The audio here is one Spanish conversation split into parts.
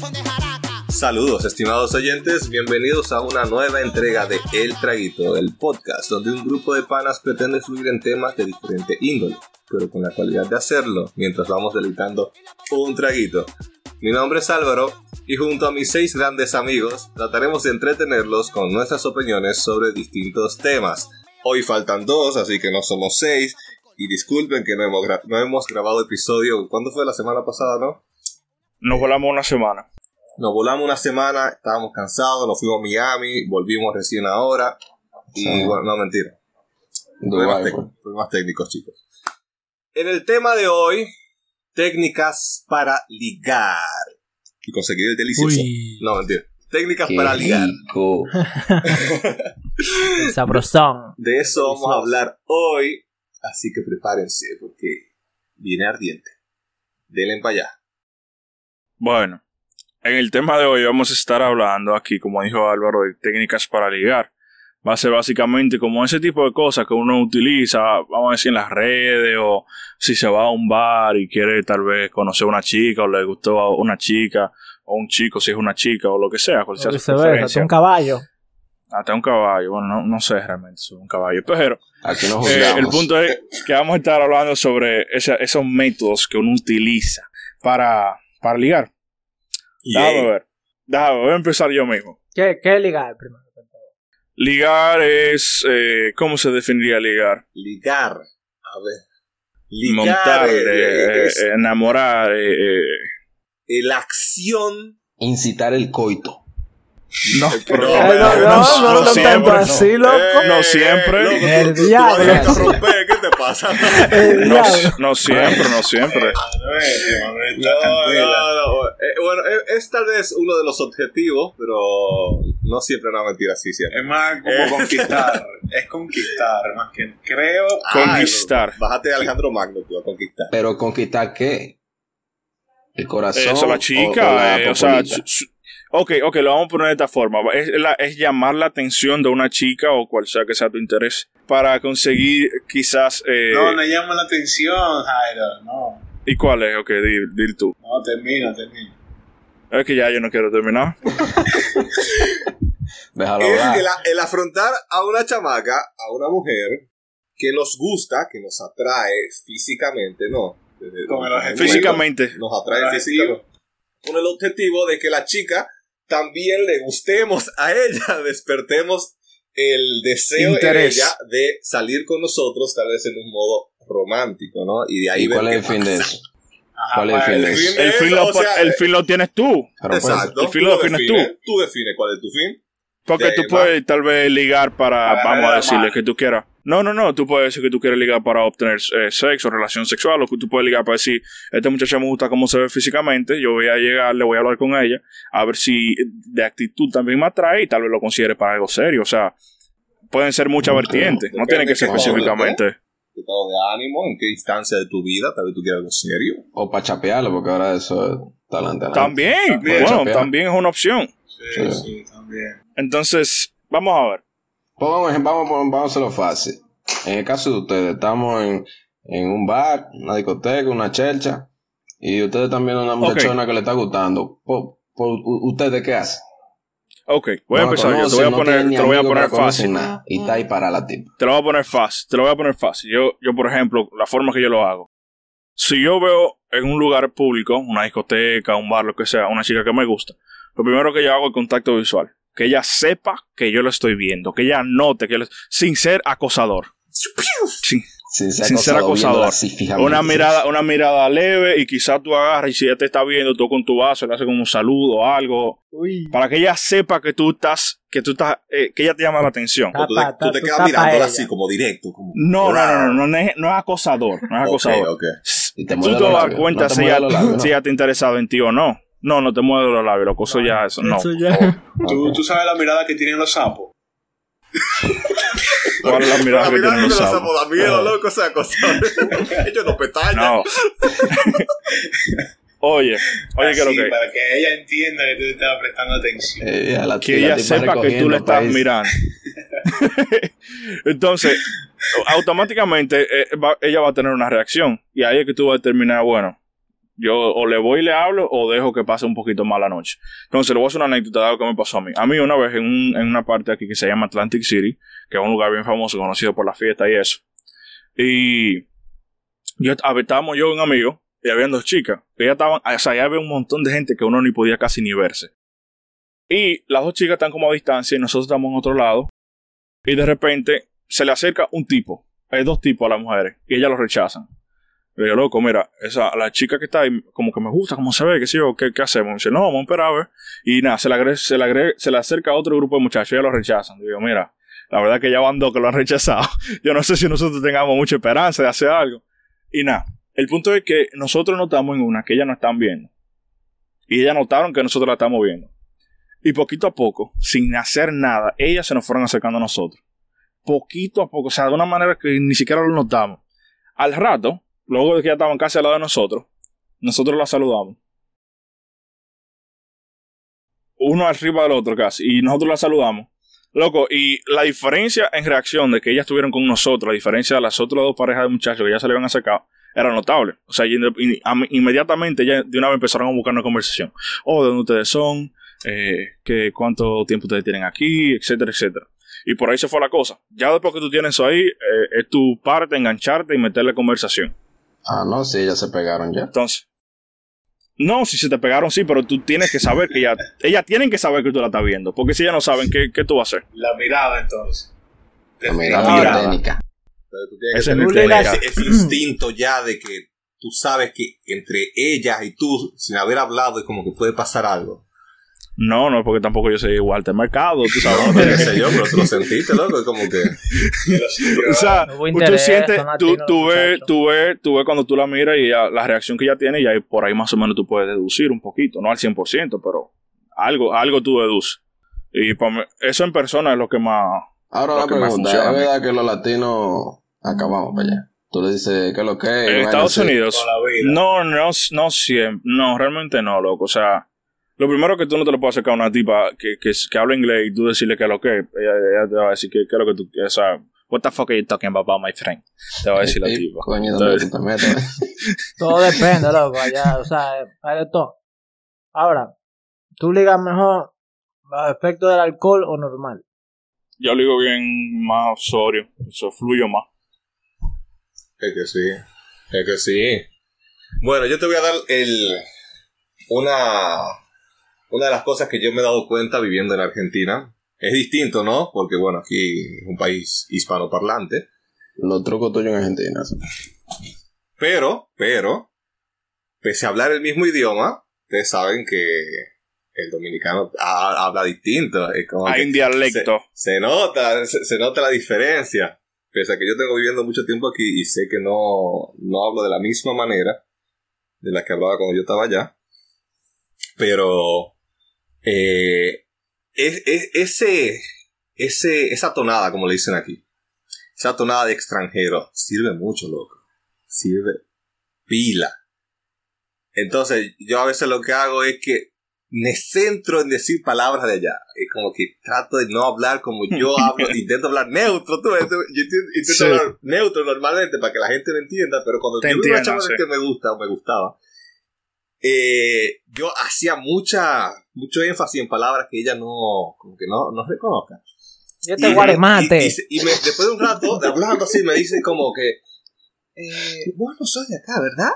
son jaraca. Saludos, estimados oyentes, bienvenidos a una nueva entrega de El Traguito, el podcast donde un grupo de panas pretende fluir en temas de diferente índole, pero con la cualidad de hacerlo mientras vamos deleitando un traguito. Mi nombre es Álvaro y junto a mis seis grandes amigos trataremos de entretenerlos con nuestras opiniones sobre distintos temas. Hoy faltan dos, así que no somos seis. Y disculpen que no hemos, gra- no hemos grabado episodio. ¿Cuándo fue la semana pasada, no? Nos volamos una semana. Nos volamos una semana, estábamos cansados, nos fuimos a Miami, volvimos recién ahora. Y Sí. bueno, no, mentira. Problemas, problemas técnicos, chicos. En el tema de hoy, técnicas para ligar. Y conseguir el delicioso. Uy. No, mentira. Técnicas Qué para ligar. Sabrosón. De eso vamos a hablar hoy. Así que prepárense porque viene ardiente. Denle para allá. Bueno, en el tema de hoy vamos a estar hablando aquí, como dijo Álvaro, de técnicas para ligar. Va a ser básicamente como ese tipo de cosas que uno utiliza, vamos a decir, en las redes o si se va a un bar y quiere tal vez conocer a una chica o le gustó a una chica o un chico si es una chica o lo que sea, cual sea O su viceversa, un caballo. Hasta un caballo, bueno, no, no sé realmente si es un caballo, pero Aquí nos Eh, el punto es que vamos a estar hablando sobre esa- esos métodos que uno utiliza para, para ligar. Déjame ver. Déjame, voy a empezar yo mismo. ¿Qué, qué ligar primero? Ligar es. eh, ¿Cómo se definiría ligar? Ligar. A ver. Ligar. Montar, eh, es, enamorar. eh, eh. eh, la acción. Incitar el coito. No, pero- no, no, no, no, no siempre, tanto así, loco. No siempre. loco, tú- El diablo. ¿Qué te pasa? El No, siempre, no siempre. No, no, no. Eh, bueno, eh, es tal vez uno de los objetivos, pero no siempre una mentira así siempre. Es más como Eh. conquistar. es conquistar, más que creo. Conquistar. Ah, bájate a Alejandro Magno tú a conquistar. Pero conquistar qué? El corazón. Eso, la o- chica. o la eh, o sea, populita? su- su- ok, ok, lo vamos a poner de esta forma. Es, la- es llamar la atención de una chica o cual sea que sea tu interés para conseguir quizás. eh, No, no llama la atención, Jairo. No, ¿Y cuál es? Ok, di, di tú. no, termina, termina. Es que ya yo no quiero terminar. Déjalo Es hablar. el, el afrontar a una chamaca, a una mujer que nos gusta, que nos atrae físicamente, ¿no? Desde- Con el objetivo. Físicamente. Nos atrae físicamente. Con el objetivo de que la chica también le gustemos a ella, despertemos el deseo Interés. en ella de salir con nosotros, tal vez en un modo romántico, ¿no? Y de ahí ¿Y cuál es el fin de eso? Ajá, ¿Cuál es el fin de eso? fin El de eso, lo, o sea, el fin lo tienes tú. Pues, Exacto. el fin tú lo defines defines, tú. Tú defines cuál es tu fin. Porque De tú puedes tal vez ligar para, Para vamos a agarrar decirle la que tú quieras. No, no, no, tú puedes decir que tú quieres ligar para obtener eh, sexo, relación sexual, o que tú puedes ligar para decir, esta muchacha me gusta cómo se ve físicamente, yo voy a llegar, le voy a hablar con ella, a ver si de actitud también me atrae y tal vez lo considere para algo serio. O sea, pueden ser muchas vertientes, no Depende tiene que ser de específicamente. Tu estado de ánimo, en qué instancia de tu vida, tal vez tú quieras algo serio. o para chapearlo, porque ahora eso es talante. También, También, bueno, chapear. también es una opción. Sí, Sí. sí, también. Entonces, vamos a ver. Vamos, poner- vamos a hacerlo fácil. En el caso de ustedes, estamos en, en un bar, una discoteca, una chelcha, y ustedes viendo una muchachona que le está gustando. ¿Ustedes qué hacen? Ok, voy a No empezar yo. Te voy a poner, te lo voy a poner fácil. nada, y está ahí para la tipa. Te lo voy a poner fácil, te lo voy a poner fácil. Yo, yo, por ejemplo, la forma que yo lo hago. Si yo veo en un lugar público, una discoteca, un bar, lo que sea, una chica que me gusta, lo primero que yo hago es contacto visual. Que ella sepa que yo lo estoy viendo, que ella note que lo- sin ser acosador. Sin, Sin ser Sin acosador. así una mirada, una mirada leve y quizás tú agarras y si ella te está viendo, tú con tu vaso le haces como un saludo o algo, Uy. para que ella sepa que tú estás, que tú estás, eh, que ella te llama la atención. Tapa, tú te, tú te tú quedas mirándola así, como directo. Como, No, no, no, no, no, no es, no es acosador, no es acosador. Y te Tú te los vas a dar labios. cuenta No te si, ella, si ella está interesada en ti o no. No, no te mueve los labios, loco. Eso ya, eso no. Eso por ya. favor. ¿Tú, tú sabes la mirada que tienen los sapos. ¿Cuál es la mirada que tienen los sapos? da miedo, loco, esa cosa. Ellos no pestañan. No. Oye, oye, que lo Así, que. Para que ella entienda que tú te estás prestando atención. Eh, la- Que la ella sepa que tú le estás país. mirando. Entonces, automáticamente eh, va- ella va a tener una reacción. Y ahí es que tú vas a determinar, bueno, yo o le voy y le hablo o dejo que pase un poquito más la noche. Entonces, le voy a hacer una anécdota de algo que me pasó a mí. A mí una vez en, un- en una parte aquí que se llama Atlantic City, que es un lugar bien famoso, conocido por la fiesta y eso. Y yo, estábamos yo y un amigo, y habían dos chicas. Ellas estaban, o sea, ya había un montón de gente que uno ni podía casi ni verse. Y las dos chicas están como a distancia y nosotros estamos en otro lado. Y de repente se le acerca un tipo. Hay dos tipos a las mujeres. Y ellas lo rechazan. Le digo, loco, mira, esa, la chica que está ahí, como que me gusta, como se ve, qué sé yo, ¿qué, qué hacemos? Dice, no, vamos a esperar a ver. Y nada, se le, se, le se le acerca a otro grupo de muchachos y ellos lo rechazan. Digo, mira, la verdad que ya van dos que lo han rechazado. Yo no sé si nosotros tengamos mucha esperanza de hacer algo. Y nada, el punto es que nosotros notamos en una que ellas no están viendo. Y ellas notaron que nosotros la estamos viendo. Y poquito a poco, sin hacer nada, ellas se nos fueron acercando a nosotros. Poquito a poco, o sea, de una manera que ni siquiera lo notamos. Al rato, luego de que ya estaban casi al lado de nosotros, nosotros la saludamos. Uno arriba del otro casi, y nosotros la saludamos. Loco, y la diferencia en reacción de que ellas estuvieron con nosotros, la diferencia de las otras dos parejas de muchachos que ya se le habían acercado, era notable. O sea, inmediatamente ya de una vez empezaron a buscar una conversación. Oh, ¿de dónde ustedes son? Eh, ¿qué, ¿Cuánto tiempo ustedes tienen aquí? Etcétera, etcétera. Y por ahí se fue la cosa. Ya después que tú tienes eso ahí, eh, es tu parte, engancharte y meterle conversación. Ah, no, sí, ya se pegaron ya. Entonces, no, si se te pegaron, sí, pero tú tienes que saber que ya, ellas tienen que saber que tú la estás viendo, porque si ellas no saben, ¿qué, qué tú vas a hacer? La mirada, entonces. La mirada Ahora- técnica. Es ese, ese instinto ya de que tú sabes que entre ellas y tú, sin haber hablado, es como que puede pasar algo. No, no, porque tampoco yo soy igual de mercado, tú sabes. No, qué sé yo, pero tú lo sentiste, loco. Es como que. o sea, No tú sientes, tú, tú ves, tú ves, tú ves cuando tú la miras y ya, la reacción que ella tiene, y ahí por ahí más o menos tú puedes deducir un poquito, no al 100%, pero algo, algo tú deduces. Y pa' mí- eso en persona es lo que más... Ahora Lo la pregunta, funciona. ¿es verdad que los latinos acabamos para allá? Tú le dices, ¿qué es lo que es? En Estados. Unidos, no, no, no siempre, no, realmente no, loco. O sea, lo primero que tú no te lo puedes acercar a una tipa que, que, que habla inglés y tú decirle que es lo que es. Ella, ella te va a decir que, que es lo que tú, o sea, what the fuck are you talking about, my friend? Te va a decir la tipa. Coño, ¿dónde Entonces- tú te metes? Todo depende, loco, allá, o sea, hay de todo. Ahora, ¿tú ligas mejor bajo efecto del alcohol o normal? Yo lo digo bien más sorio, eso fluyo más. Es que sí. Es que sí. Bueno, yo te voy a dar el. Una. Una de las cosas que yo me he dado cuenta viviendo en Argentina. Es distinto, ¿no? Porque, bueno, aquí es un país hispanoparlante. Los trucos tuyos en Argentina. sí. Pero, pero, pese a hablar el mismo idioma, ustedes saben que el dominicano ha- habla distinto. Es como Hay un dialecto. Se, se nota, se, se nota la diferencia. Pese a que yo tengo viviendo mucho tiempo aquí y sé que no, no hablo de la misma manera de la que hablaba cuando yo estaba allá. Pero eh, es, es- ese, ese, esa tonada, como le dicen aquí, esa tonada de extranjero, sirve mucho, loco. Sirve pila. Entonces, yo a veces lo que hago es que me centro en decir palabras de allá. Es como que trato de no hablar como yo hablo, intento hablar neutro, tú, yo intento, Sí. hablar neutro normalmente para que la gente lo entienda, pero cuando Te yo veo una sí. que me gusta o me gustaba, eh, yo hacía mucha, mucho énfasis en palabras que ella no, como que no, no reconozca. Yo Y- te guaremate. Y, y se- y me- después de un rato de hablando así, me dice como que, eh, vos no sos de acá, ¿verdad?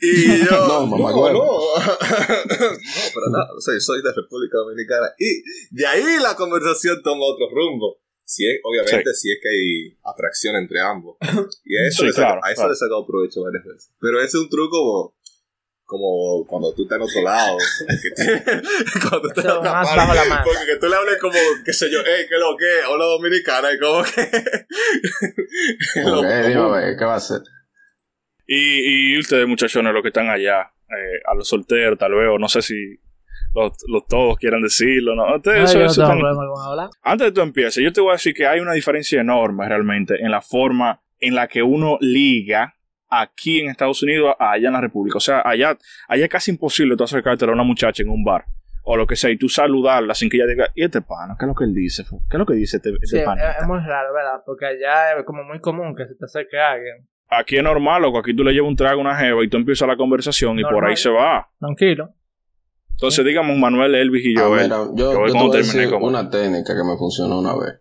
Y yo, No, no, mamá, no, huevo. no, para nada, soy, soy de República Dominicana. Y de ahí la conversación toma otro rumbo. Si es, obviamente, si es que hay atracción entre ambos. Y a eso, Sí, le, saco- claro, a eso claro. le he sacado provecho varias veces. Pero ese es un truco como cuando tú estás en otro lado. cuando tú estás en otra más bajo la. Porque que tú le hables como, qué sé yo, hey, ¿qué es lo que? Habla dominicana y como que... lo Ok, dime, común. a ver, ¿qué va a hacer? Y, y ustedes, muchachones, los que están allá, eh, a los solteros, tal vez, o no sé si los, los todos quieran decirlo, ¿no? Ustedes, No, eso- no. Antes de que tú empieces, yo te voy a decir que hay una diferencia enorme realmente en la forma en la que uno liga aquí en Estados Unidos a allá en la República. O sea, allá, allá es casi imposible tú acercarte a una muchacha en un bar o lo que sea, y tú saludarla sin que ella diga, ¿y este pana? ¿Qué es lo que él dice? ¿Qué es lo que dice este, este Sí, es, panita?" es muy raro, ¿verdad? Porque allá es como muy común que se te acerque alguien. Aquí es normal, loco. Aquí tú le llevas un trago a una jeva y tú empiezas la conversación y por ahí se va. Tranquilo. Entonces, digamos, Manuel, Elvis y Ah, yo. mira, yo, yo te voy a decir como- una técnica que me funcionó una vez.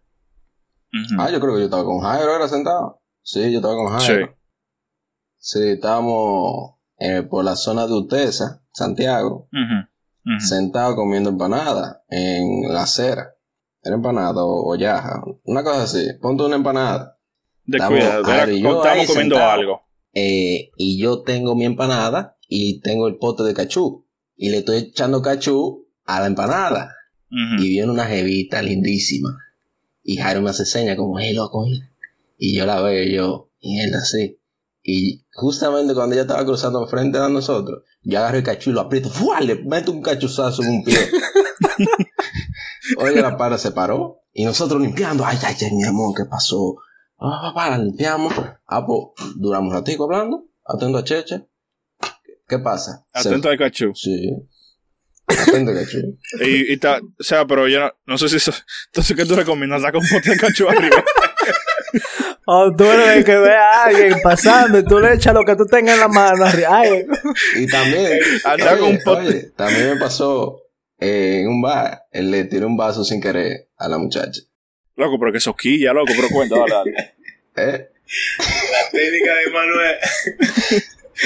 Ujú. Ah, yo creo que yo estaba con Jairo, ¿era sentado? Sí, yo estaba con Jairo. Sí, estábamos eh, por la zona de Utesa, Santiago, Ujú. Ujú. sentado comiendo empanada en la acera. Era empanada o, o yaja, una cosa así. Ponte una empanada. Estamos Ari y yo estamos comiendo sentados. algo. Eh, y yo tengo mi empanada y tengo el pote de cachú. Y le estoy echando cachú a la empanada. Y viene una jevita lindísima. Y Jairo me hace señas como, hey, loco, mira. Y yo la veo y yo, y él así. Y justamente cuando ella estaba cruzando frente a nosotros, yo agarro el cachú y lo aprieto, ¡fua! le meto un cachuzazo en un pie. Oye, la para se paró. Y nosotros limpiando, ay, ay, ay, mi amor, ¿qué pasó? Ah, papá, limpiamos. Ah, pues, duramos un ratico hablando, atento a Cheche. ¿Qué pasa? Se- Atento al cachú. Sí. Atento a Cheche. Y, y ta- o sea, pero yo no, no sé si eso. Entonces, ¿qué tú recomiendas? Saca un pote de cachú arriba. O tú eres el que ve a alguien pasando y tú le echas lo que tú tengas en la mano arriba. Ay, Y también, con un oye, oye, también me pasó eh, en un bar, él le tiró un vaso sin querer a la muchacha. Loco, pero que soquilla, loco, pero cuenta, dale, dale. ¿Eh? La técnica de Manuel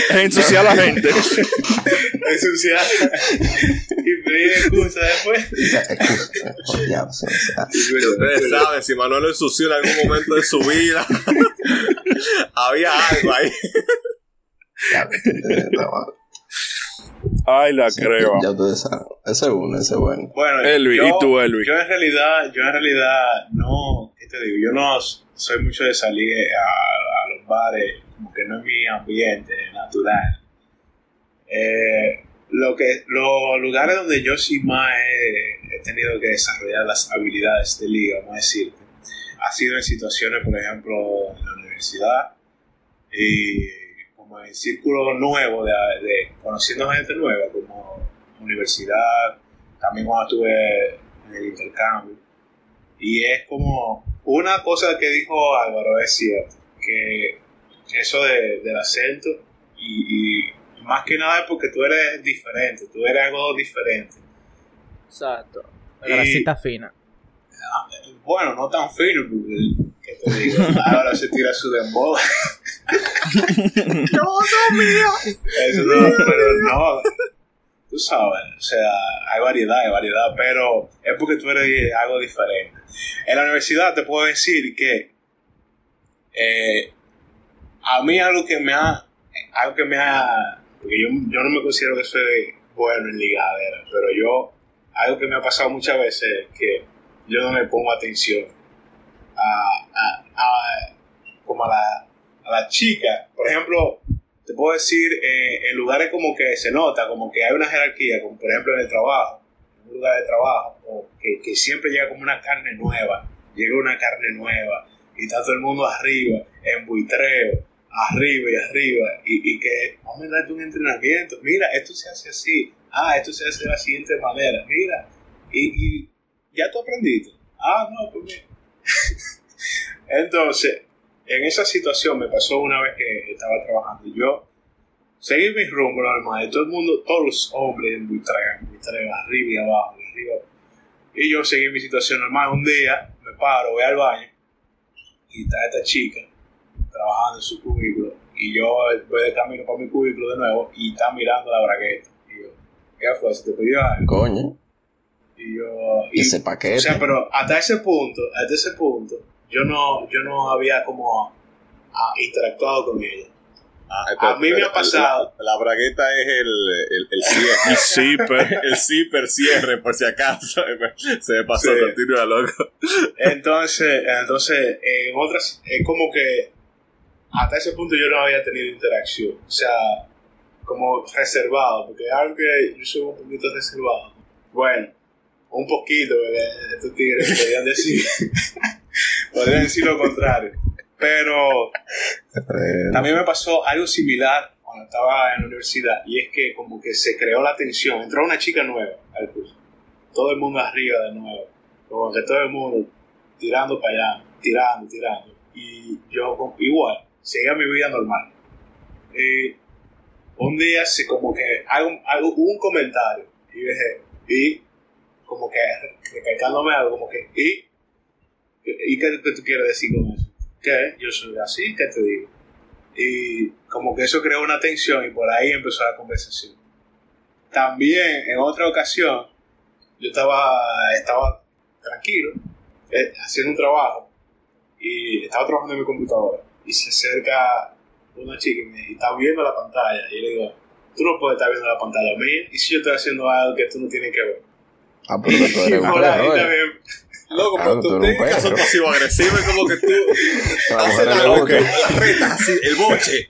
Es ensuciar a la gente. es ensuciar y pedir excusa después. O sea, excusa, por diablo, o sea, Ustedes saben, si Manuel lo ensució en algún momento de su vida, había algo ahí. Ay, la creo. ya ustedes saben. Ese es uno, ese es bueno. Bueno, Elvis, yo, ¿y tú, Elvis? Yo en realidad, yo en realidad no, ¿qué te digo? Yo no soy mucho de salir a, a los bares, como que no es mi ambiente natural. Eh, lo que, los lugares donde yo sí más he, tenido que desarrollar las habilidades de liga, vamos a decir, ha sido en situaciones, por ejemplo, en la universidad y como en círculos nuevos, de, de conociendo gente nueva, como universidad, también cuando estuve en el intercambio. Y es como una cosa que dijo Álvaro, es cierto, que eso de, del acento y más que nada es porque tú eres diferente, tú eres algo diferente. Exacto. La Y- grasita fina. Bueno, no tan fino, porque, ¿qué te digo? Ahora se tira su dembow. Eso no, pero no. Tú sabes, o sea, hay variedad, hay variedad, pero es porque tú eres algo diferente. En la universidad te puedo decir que eh, a mí algo que me ha, algo que me ha, porque yo, yo no me considero que soy bueno en ligadera, pero yo, algo que me ha pasado muchas veces es que yo no le pongo atención a, a, a- como a la, a la chica. Por ejemplo, te puedo decir, eh, en lugares como que se nota, como que hay una jerarquía, como por ejemplo en el trabajo, en un lugar de trabajo, o que, que siempre llega como una carne nueva, llega una carne nueva, y está todo el mundo arriba, en buitreo, arriba y arriba, y, y que vamos a darte un entrenamiento, mira, esto se hace así, ah, esto se hace de la siguiente manera, mira, y, y ya tú aprendiste, ah, no, pues mira. Entonces, en esa situación me pasó una vez que estaba trabajando. Yo seguí mi rumbo normal. Todo el mundo, todos los hombres en buitreo, arriba y abajo, arriba. Y yo seguí mi situación normal. Un día me paro, voy al baño y está esta chica trabajando en su cubículo. Y yo voy de camino para mi cubículo de nuevo y está mirando la bragueta. Y yo, ¿qué fue? ¿Se te pidió algo? Coño, Y yo. Y, ese paquete. o sea, pero hasta ese punto, hasta ese punto, yo no, yo no había como interactuado con ella. A mí me ha pasado. La, la bragueta es el, el, el cierre. El zipper. el zipper cierre, por si acaso. Se me pasó, Sí. continúa, loco. Entonces, entonces, en otras, es como que hasta ese punto yo no había tenido interacción. O sea, como reservado, porque algo que yo soy un poquito reservado. Bueno, un poquito, estos tigres podrían decir, podrían decir lo contrario. Pero También me pasó algo similar cuando estaba en la universidad y es que como que se creó la tensión, entró una chica nueva al curso todo el mundo arriba de nuevo. Como que todo el mundo tirando para allá, tirando, tirando. Y yo igual, seguía mi vida normal. Y un día como que hago, hago un comentario y dije, y como que recalcándome algo, como que, y, y qué, qué tú quieres decir con eso? ¿Qué? Yo soy así, ¿qué te digo? Y como que eso creó una tensión y por ahí empezó la conversación. También en otra ocasión, yo estaba, estaba tranquilo, eh, haciendo un trabajo y estaba trabajando en mi computadora y se acerca una chica y, me, está viendo la pantalla y le digo, tú no puedes estar viendo la pantalla mía y si yo estoy haciendo algo que tú no tienes que ver. Ah, pero tú Y eres por ahí también, Loco, Ah, pero tú tú perro. pasivo-agresivo, es como que tú haces la la reta, así, el boche.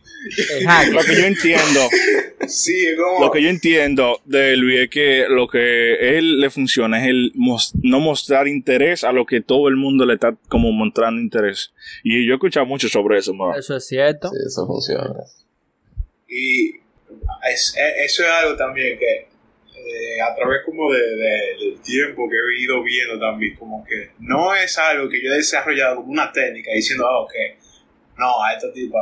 Lo que yo entiendo, sí, es como... lo que yo entiendo de Luis es que lo que él le funciona es el mos- no mostrar interés a lo que todo el mundo le está como mostrando interés. Y yo he escuchado mucho sobre eso, man. Eso es cierto. Sí, eso funciona. Y es- e- eso es algo también que eh, a través como de, de- del tiempo que he ido viendo también, como que no es algo que yo he desarrollado como una técnica diciendo, ah, ok, no, a esta tipa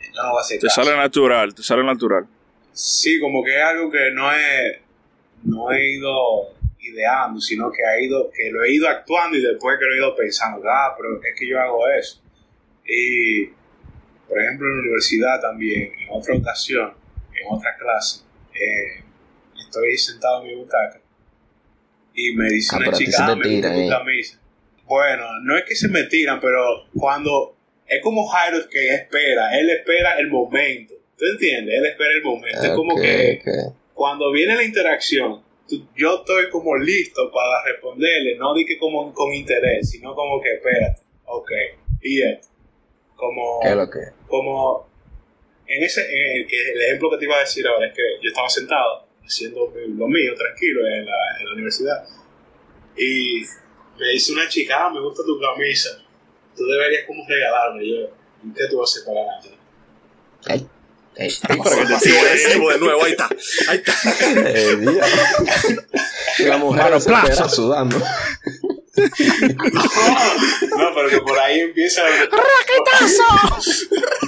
yo no voy a hacer Te caso. sale natural, te sale natural. Sí, como que es algo que no he, no he ido ideando, sino que, ha ido, que lo he ido actuando y después que lo he ido pensando, ah, pero es que yo hago eso. Y, por ejemplo, en la universidad también, en otra ocasión, en otra clase, eh, estoy sentado en mi butaca y me dice Ah, una chica, ah, me gusta tu eh. camisa. Bueno, no es que se me tiran, pero cuando es como Jairo que espera, él espera el momento. ¿Tú entiendes? Él espera el momento. es como que cuando viene la interacción, tú- yo estoy como listo para responderle, no di que como con interés, sino como que espérate, ok, y esto. Como, ¿Qué es lo que? como en ese, en el, que el ejemplo que te iba a decir ahora es que yo estaba sentado haciendo lo mío tranquilo en la, en la universidad y me dice una chica, ah, me gusta tu camisa, tú deberías como regalarme, y yo, ¿y qué tú vas a hacer para ganar? Ay, ay, Pasivo-agresivo de nuevo, ahí está. Ahí está. eh, la mujer se espera sudando. No, pero que por ahí empieza. Eh,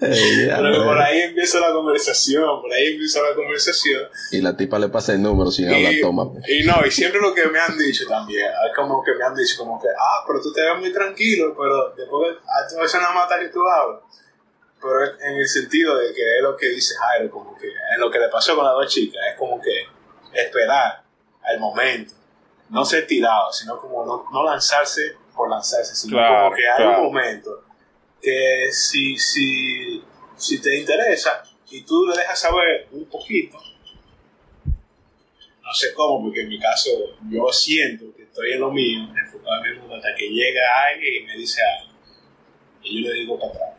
Pero que diablo. por ahí empieza la conversación, por ahí empieza la conversación. Y la tipa le pasa el número sin hablar, toma. Y, y no, y siempre lo que me han dicho también, es como que me han dicho, como que, ah, pero tú te ves muy tranquilo, pero después a tu eso nada más está que tú hablas. Pero es en el sentido de que es lo que dice Jairo, como que en lo que le pasó con las dos chicas, es como que esperar al momento, no ser tirado, sino como no, no lanzarse por lanzarse, sino Claro, como que hay claro. un momento que si, si, si te interesa y tú le dejas saber un poquito, no sé cómo, porque en mi caso yo siento que estoy en lo mío, enfocado en mi mundo, hasta que llega alguien y me dice algo. Y yo le digo para atrás.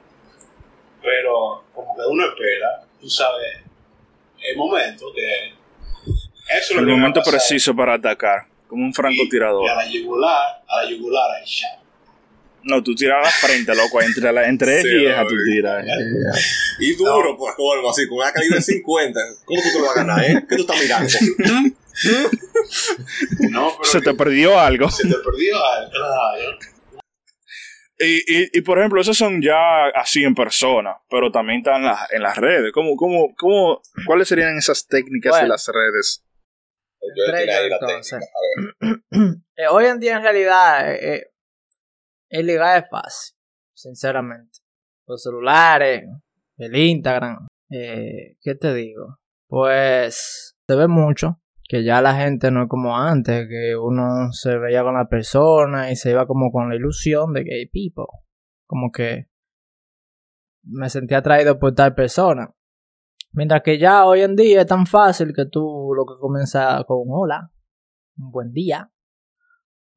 Pero como que uno espera, tú sabes, el momento que... Eso es lo El me ha momento preciso para atacar, como un Y, y francotirador. a la yugular, a la yugular, ahí ya. No, tú tiras a la frente, loco, entre, la, entre Sí, él y ella tú oye. tiras. Y duro, pues, colmo, así, con una calibre 50. ¿Cómo tú te lo vas a ganar, eh? ¿Qué tú estás mirando? No, pero Se que- te perdió algo. se te perdió algo. Y, y, y por ejemplo, esos son ya así en persona, pero también están en, las- en las redes. ¿Cómo, cómo, cómo, ¿Cuáles serían esas técnicas de Bueno. las redes? Entre ellos, entonces. técnica. A ver. Eh, hoy en día en realidad eh, el ligar es fácil, sinceramente. Los celulares, el Instagram, eh, ¿qué te digo? Pues se ve mucho que ya la gente no es como antes, que uno se veía con la persona y se iba como con la ilusión de que, people, como que me sentía atraído por tal persona. Mientras que ya hoy en día es tan fácil que tú lo que comienza con hola, un buen día,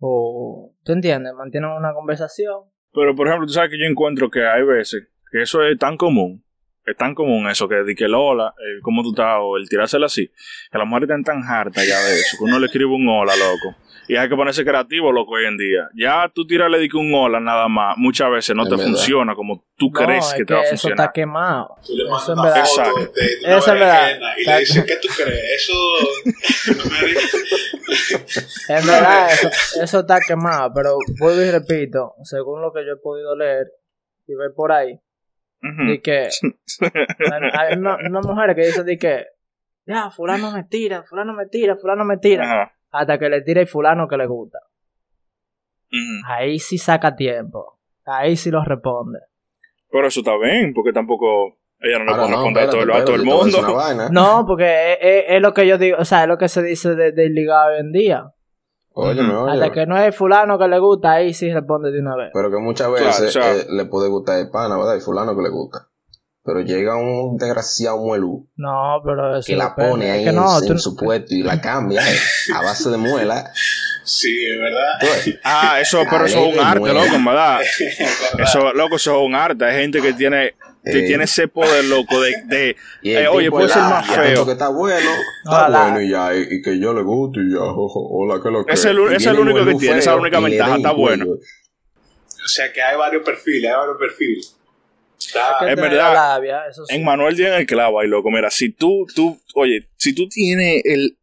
o, ¿tú entiendes? Mantienen una conversación. Pero por ejemplo, tú sabes que yo encuentro que hay veces que eso es tan común es tan común eso, que di que el hola, el cómo tú estás, o el tirárselo así, que las mujeres están tan hartas ya de eso, que uno le escribe un hola, loco. Y hay que ponerse creativo, loco, hoy en día. Ya tú tirarle di que un hola nada más, muchas veces no Es te verdad. funciona como tú crees que te va a eso está funcionar. quemado. Tú le mandas Eso es una verdad. foto Exacto. de una Eso es verdad. berenjena y le dices, ¿qué tú crees? Eso En verdad, eso, eso está quemado, pero vuelvo y repito, según lo que yo he podido leer y ver por ahí, de que hay una, una mujer que dice de que ya, fulano me tira, fulano me tira, fulano me tira, Ajá. Hasta que le tira el fulano que le gusta. Ahí sí saca tiempo, ahí sí lo responde. Pero eso está bien, porque tampoco ella no le puede no, responder a todo, el- a todo el mundo. No, porque es, es- es lo que yo digo, o sea, es lo que se dice de, de ligado hoy en día. Óyeme, óyeme. Hasta que no es fulano que le gusta, ahí sí responde de una vez. Pero que muchas Claro, veces o sea- eh, le puede gustar el pana, ¿verdad? Y fulano que le gusta. Pero llega un desgraciado muelú No, pero eso que la depende. pone Es ahí que no, en, tú- en su puesto y la cambia eh, a base de muela. Sí, es verdad. Pues, Ah, eso, pero eso es un arte, loco, en verdad. Eso, loco, eso es un arte. Hay gente que tiene, que Eh. tiene ese poder, loco, de, de Eh, oye, puede ser más feo. que está bueno, está bueno y ya, y, y que yo le guste y ya, ojo, hola, que lo que. Es el- es el único que tiene, esa es la única ventaja, está bueno. O sea que hay varios perfiles, hay varios perfiles. Es tener verdad. la labia, eso sí. En Manuel tiene el clavo ahí, loco. Mira, si tú, tú, oye, si tú tienes el,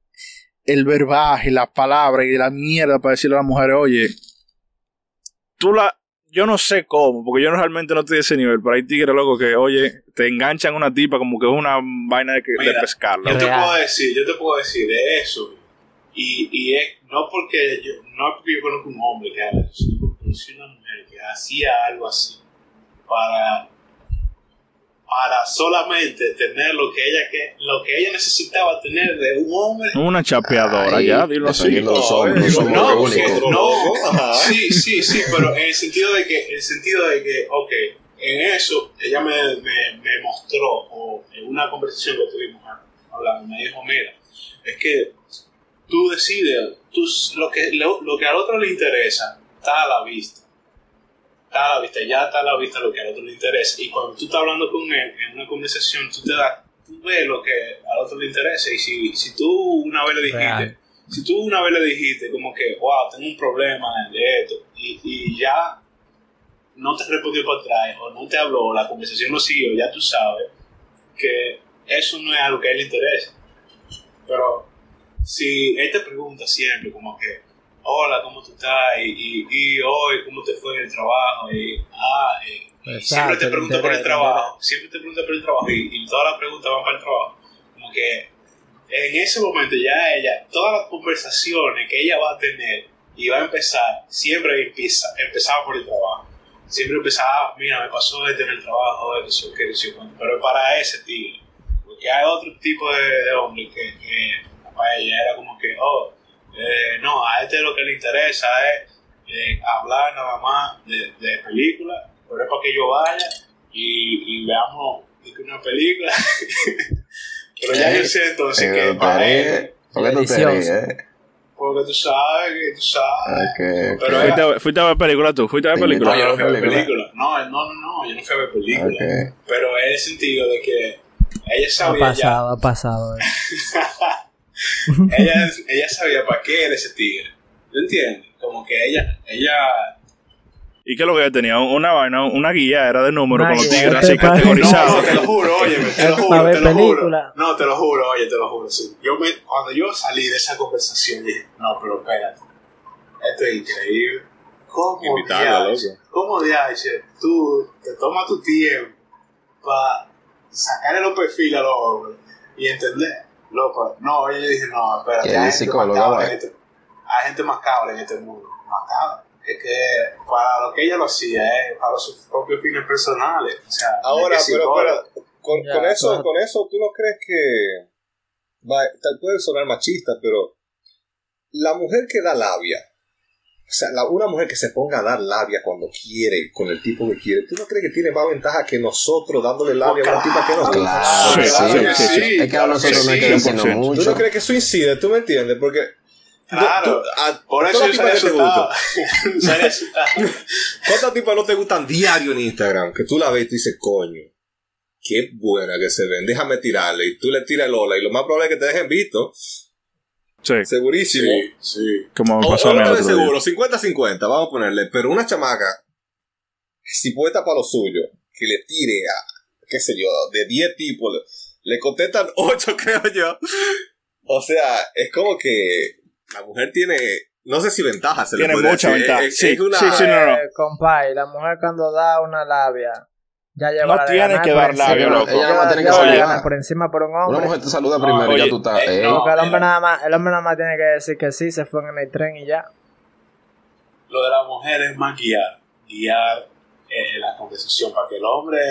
el verbaje, las palabras y la mierda para decirle a las mujeres, oye, tú la, yo no sé cómo, porque yo realmente no estoy de ese nivel, pero hay tigres, loco, que, oye, te enganchan una tipa como que es una vaina de, que, de Mira, pescarla. Yo te puedo decir, yo te puedo decir de eso. Y, y es no porque yo, no porque yo conozco un hombre que haga eso, sino porque conocí una mujer que hacía algo así para para solamente tener lo que ella que lo que ella necesitaba tener de un hombre Una chapeadora, Ay, ya, dilo así. los hombres, No, no, no, sí, sí, sí, pero en el sentido de que, en el sentido de que, ok, en eso ella me, me, me mostró, o en una conversación que tuvimos hablando, me dijo, mira, es que tú decides, tú, lo, que, lo, lo que al otro le interesa está a la vista. Está a la vista, ya está a la vista lo que al otro le interesa. Y cuando tú estás hablando con él en una conversación, tú te das, tú ves lo que al otro le interesa. Y si, si tú una vez le dijiste, Real. si tú una vez le dijiste como que, wow, tengo un problema de esto, y, y ya no te respondió para atrás, o no te habló, la conversación no siguió, ya tú sabes que eso no es algo que a él le interesa. Pero si él te pregunta siempre como que, hola, ¿cómo tú estás? Y, y, y hoy, ¿cómo te fue en el trabajo? Y, ah, eh, Exacto, siempre te el pregunta por el trabajo, siempre te pregunta por el trabajo, y, y todas las preguntas van para el trabajo. Como que en ese momento ya ella, todas las conversaciones que ella va a tener y va a empezar, siempre empieza, empezaba por el trabajo. Siempre empezaba, mira, me pasó esto en el trabajo, eso, que eso, pero para ese tigre. Porque hay otro tipo de, de hombre que, que para ella era como que, oh, eh, no, a este lo que le interesa es eh, hablar nada más de, de películas, pero es para que yo vaya y, y veamos una película. pero ya yo sé entonces que para él, ¿Por qué tú te eh? porque tú sabes que tú sabes. Pero Fuiste, fuiste a ver película tú, fuiste a ver película. No, yo no fui a ver película. No, no, no, no, yo no fui a ver película. Pero en el sentido de que ella Ha sabía ya, pasado, ha pasado. eh. ella, ella sabía para qué era ese tigre. ¿Tú entiendes? Como que ella, ella, ¿Y qué es lo que ella tenía? Una vaina, una guía, era de número con los tigres así categorizados. no, te lo juro, oye, te lo Es juro, te lo juro. No, te lo juro, oye, te lo juro. sí. Yo me, cuando yo salí de esa conversación dije, no, pero espérate, esto es increíble. ¿Cómo Invitarla. ¿Cómo diache, tú te tomas tu tiempo para sacarle los perfiles a los hombres y entender? Loco, no, yo dije, no, espérate, hay gente, macabra va. en este, hay gente macabra en este mundo, macabra. Es que para lo que ella lo hacía, es para sus propios fines personales. O sea, Ahora, es que pero, pero con, eso, claro. con eso, ¿tú no crees que va- tal- puede sonar machista, pero la mujer que da labia, o sea, la- una mujer que se ponga a dar labia cuando quiere, con el tipo que quiere, ¿tú no crees que tiene más ventaja que nosotros dándole labia a una tipa que nos gusta? Claro, Sí, claro sí. que sí. Es que a nosotros no hay que Sí, decirnos 100%. mucho. ¿Tú no crees que eso incide? ¿Tú me entiendes? Porque Claro. tú- a- Por eso yo salí asustado. gustan, salí asustado. ¿Cuántas tipas no te gustan diario en Instagram? Que tú la ves y tú dices, coño, qué buena que se ven, déjame tirarle. Y tú le tiras el hola y lo más probable es que te dejen visto. Sí, Segurísimo. Sí, sí. como O, pasó o a mí no de seguro, 50-50, vamos a ponerle. Pero una chamaca, si puesta para lo suyo, que le tire a, qué sé yo, de 10 tipos, le, le contestan 8, creo yo. O sea, es como que la mujer tiene, no sé si ventaja, se le Tiene podría mucha decir. ventaja. Es- Sí, es una- sí, sí, no, no. Eh, compay, la mujer cuando da una labia, ya lleva No tiene que dar Ella no- loco. ella nada más Ya- tiene que va saludar. por encima por un Una hombre. mujer te saluda No, primero y ya tú estás. eh, eh, no. Porque el hombre mira. nada más, el hombre nada más tiene que decir que sí, se fue en el tren y ya. Lo de la mujer es más guiar, guiar eh, la conversación para que el hombre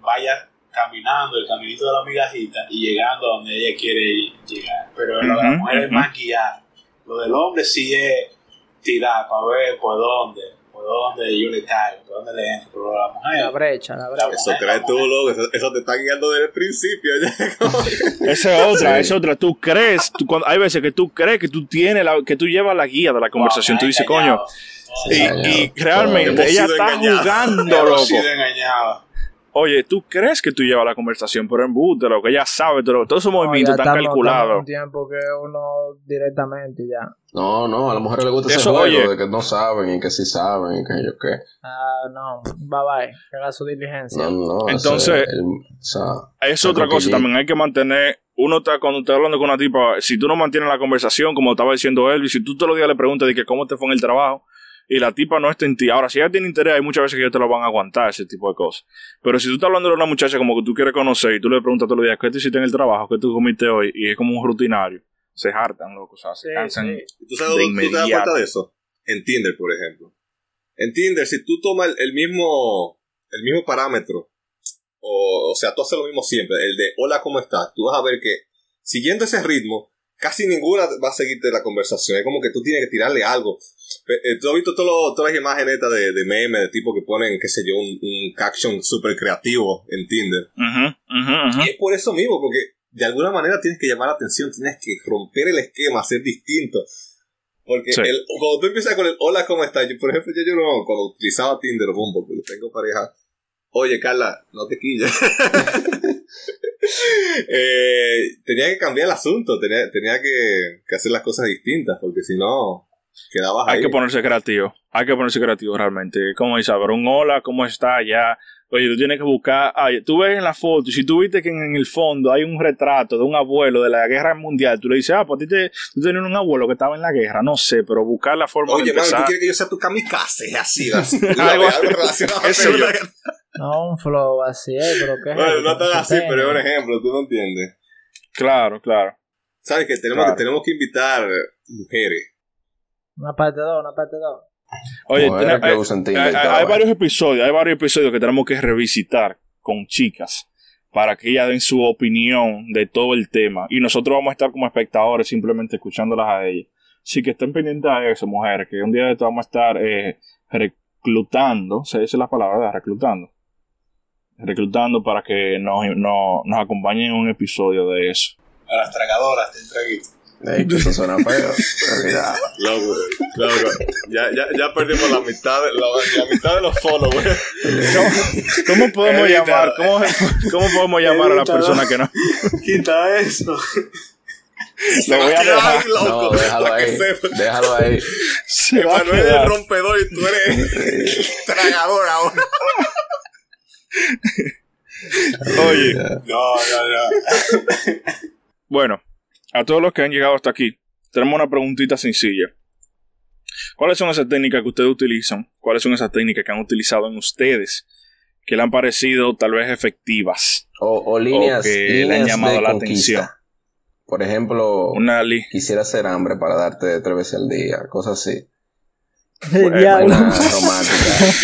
vaya caminando el caminito de la migajita y llegando a donde ella quiere llegar. Pero lo de la mujer es más guiar. Lo del hombre sí es tirar para ver por dónde, por dónde yo le caigo, por dónde le entro. De la La mujer, brecha, la brecha. Eso crees tú, loco, eso, eso te está guiando desde el principio. Esa es otra, esa es otra. Tú crees, tú, cuando, hay veces que tú crees que tú tienes la, que tú llevas la guía de la conversación. Tú dices, coño, y, engañado. y realmente ella está engañados. jugando, loco. Oye, tú crees que tú llevas la conversación, pero en boot, loco, ella sabe, todo- todos esos movimientos No, ya están calculados. un tiempo que uno directamente ya. No, no, a las mujeres les gusta ese Eso, juego oye. de que no saben y que sí saben y que yo qué. Ah, no, bye bye, que haga su diligencia. No, no. ese- Entonces- el- o sea, Es otra cosa, también hay que mantener, uno está, cuando está hablando con una tipa, si tú no mantienes la conversación, como estaba diciendo Elvis, si tú todos los días le preguntas de que cómo te fue en el trabajo, y la tipa no está en ti, ahora si ella tiene interés, hay muchas veces que ellos te lo van a aguantar, ese tipo de cosas. Pero si tú estás hablando de una muchacha como que tú quieres conocer y tú le preguntas todos los días, ¿qué tú hiciste en el trabajo? ¿Qué tú comiste hoy? Y es como un rutinario. Se hartan, loco, o sea, se Sí, cansan. sí. ¿Tú sabes De dónde tú te das cuenta de eso? En Tinder, por ejemplo. En Tinder, si tú tomas el, el mismo el mismo parámetro, o, o sea, tú haces lo mismo siempre, el de hola, ¿cómo estás? Tú vas a ver que siguiendo ese ritmo, casi ninguna va a seguirte la conversación. Es como que tú tienes que tirarle algo. Eh, Tú has visto todo todas las imágenes de, de memes, de tipo que ponen, qué sé yo, un, un caption súper creativo en Tinder. Y es por eso mismo, porque de alguna manera tienes que llamar la atención, tienes que romper el esquema, ser distinto. Porque Sí. el- cuando tú empiezas con el hola, ¿cómo estás? Yo, por ejemplo, yo, yo no, cuando utilizaba Tinder o Bumble, porque tengo pareja, oye, Carla, no te quilles. Eh, tenía que cambiar el asunto, tenía, tenía que, que hacer las cosas distintas, porque si no, quedabas Hay ahí. que ponerse creativo. Hay que ponerse creativo realmente. Como dice, ver un hola, ¿cómo está? Ya. Oye, tú tienes que buscar. Ay, tú ves en la foto, si tú viste que en el fondo hay un retrato de un abuelo de la guerra mundial, tú le dices, ah, pues ti te, tú tenías un abuelo que estaba en la guerra. No sé, pero buscar la forma Oye, de ¿tú empezar. quieres que yo sea tu kamikaze? Así, así. Algo- algo, algo relacionado a la. Guerra. No, un flow así, eh, pero qué es Bueno, no tan así, pero es un ejemplo, tú no entiendes. Claro, claro. ¿Sabes que tenemos, Claro. que tenemos que invitar mujeres? Una parte dos, una parte dos. Oye, tiene- que hay, hay- hay- eh. varios episodios, hay varios episodios que tenemos que revisitar con chicas para que ellas den su opinión de todo el tema. Y nosotros vamos a estar como espectadores simplemente escuchándolas a ellas. Así que estén pendientes a eso, mujeres, que un día de esto vamos a estar eh, reclutando, se dice la palabra, ¿verdad? Reclutando. Reclutando para que nos, no- nos acompañen en un episodio de eso. A las tragadoras del traguito. Eso suena feo. mira, Loco, loco. Ya, ya, ya perdimos la mitad, de, la, la mitad de los followers. ¿Cómo podemos Evita. llamar? ¿Cómo, cómo podemos llamar a la persona que no? Quita eso. Se voy a dejar. ahí, loco. no, déjalo ahí. Déjalo ahí. Se va a Manuel es el rompedor y tú eres tragador ahora. Oye, No, no, no. bueno, a todos los que han llegado hasta aquí, tenemos una preguntita sencilla. ¿Cuáles son esas técnicas que ustedes utilizan? ¿Cuáles son esas técnicas que han utilizado en ustedes que le han parecido tal vez efectivas? O, o líneas, que le han llamado la conquista. atención. Por ejemplo, Una li quisiera hacer hambre para darte tres veces al día, cosas así. Una.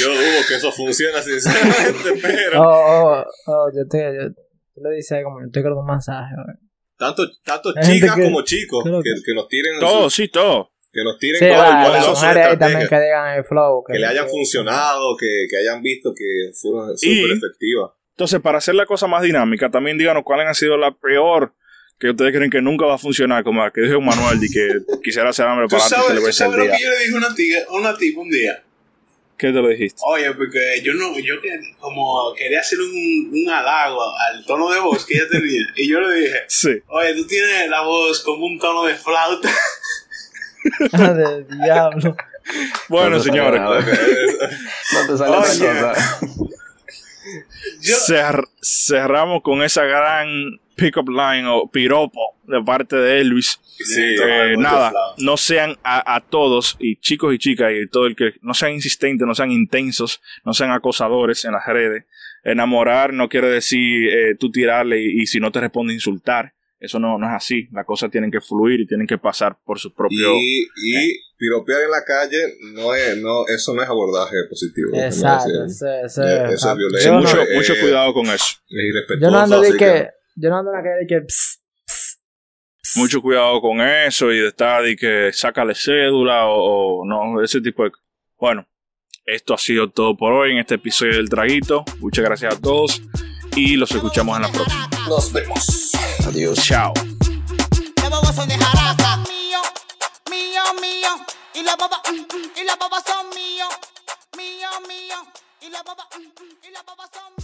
Yo dudo que eso funcione sinceramente, Oh, pero. oh, oh, yo te, yo, tú le dices como, yo estoy con un masaje, güey. Tanto, tanto chicas que- como chicos que, que- que nos tiren. todo, sí, todo. que nos tiren Sí, con- va, las mujeres también que digan el flow. que le hayan funcionado, que, que hayan visto que fueron Y- súper efectivas. Entonces, para hacer la cosa más dinámica, también díganos cuál ha sido la peor que ustedes creen que nunca va a funcionar, como la que dijo Manuel, de que quisiera hacer hambre ¿Tú para veces al sabes lo día. que yo le dije a una una tipa un día? ¿Qué te lo dijiste? Oye, porque yo no, yo que, como quería hacer un, un halago al tono de voz que ella tenía. y yo le dije, Sí. oye, tú tienes la voz como un tono de flauta. de diablo. Bueno, No señores, nada. No te sale Oye. Yo, cer- cerramos con esa gran pick-up line o piropo de parte de Elvis. Sí, Eh, nada, no sean a, a todos, y chicos y chicas, y todo el que no sean insistentes, no sean intensos, no sean acosadores en las redes. Enamorar no quiere decir eh, tú tirarle y, y si no te responde insultar. Eso no, no es así. Las cosas tienen que fluir y tienen que pasar por su propio. Y, y piropear en la calle, no es, no, eso no es abordaje positivo. Exacto. Eh, eso es violencia. no- mucho, eh, mucho cuidado con eso. Es irrespetuoso. Yo no ando de que. Yo no ando en la calle de que. Mucho cuidado con eso y de estar y que sácale cédula o, o no, ese tipo de. Bueno, esto ha sido todo por hoy en este episodio del Traguito. Muchas gracias a todos y los escuchamos en la próxima. Nos vemos. Adiós. Chao. Y bobos, mm, mm, Y las babas son mío, mío, mío. Y las babas, y las babas son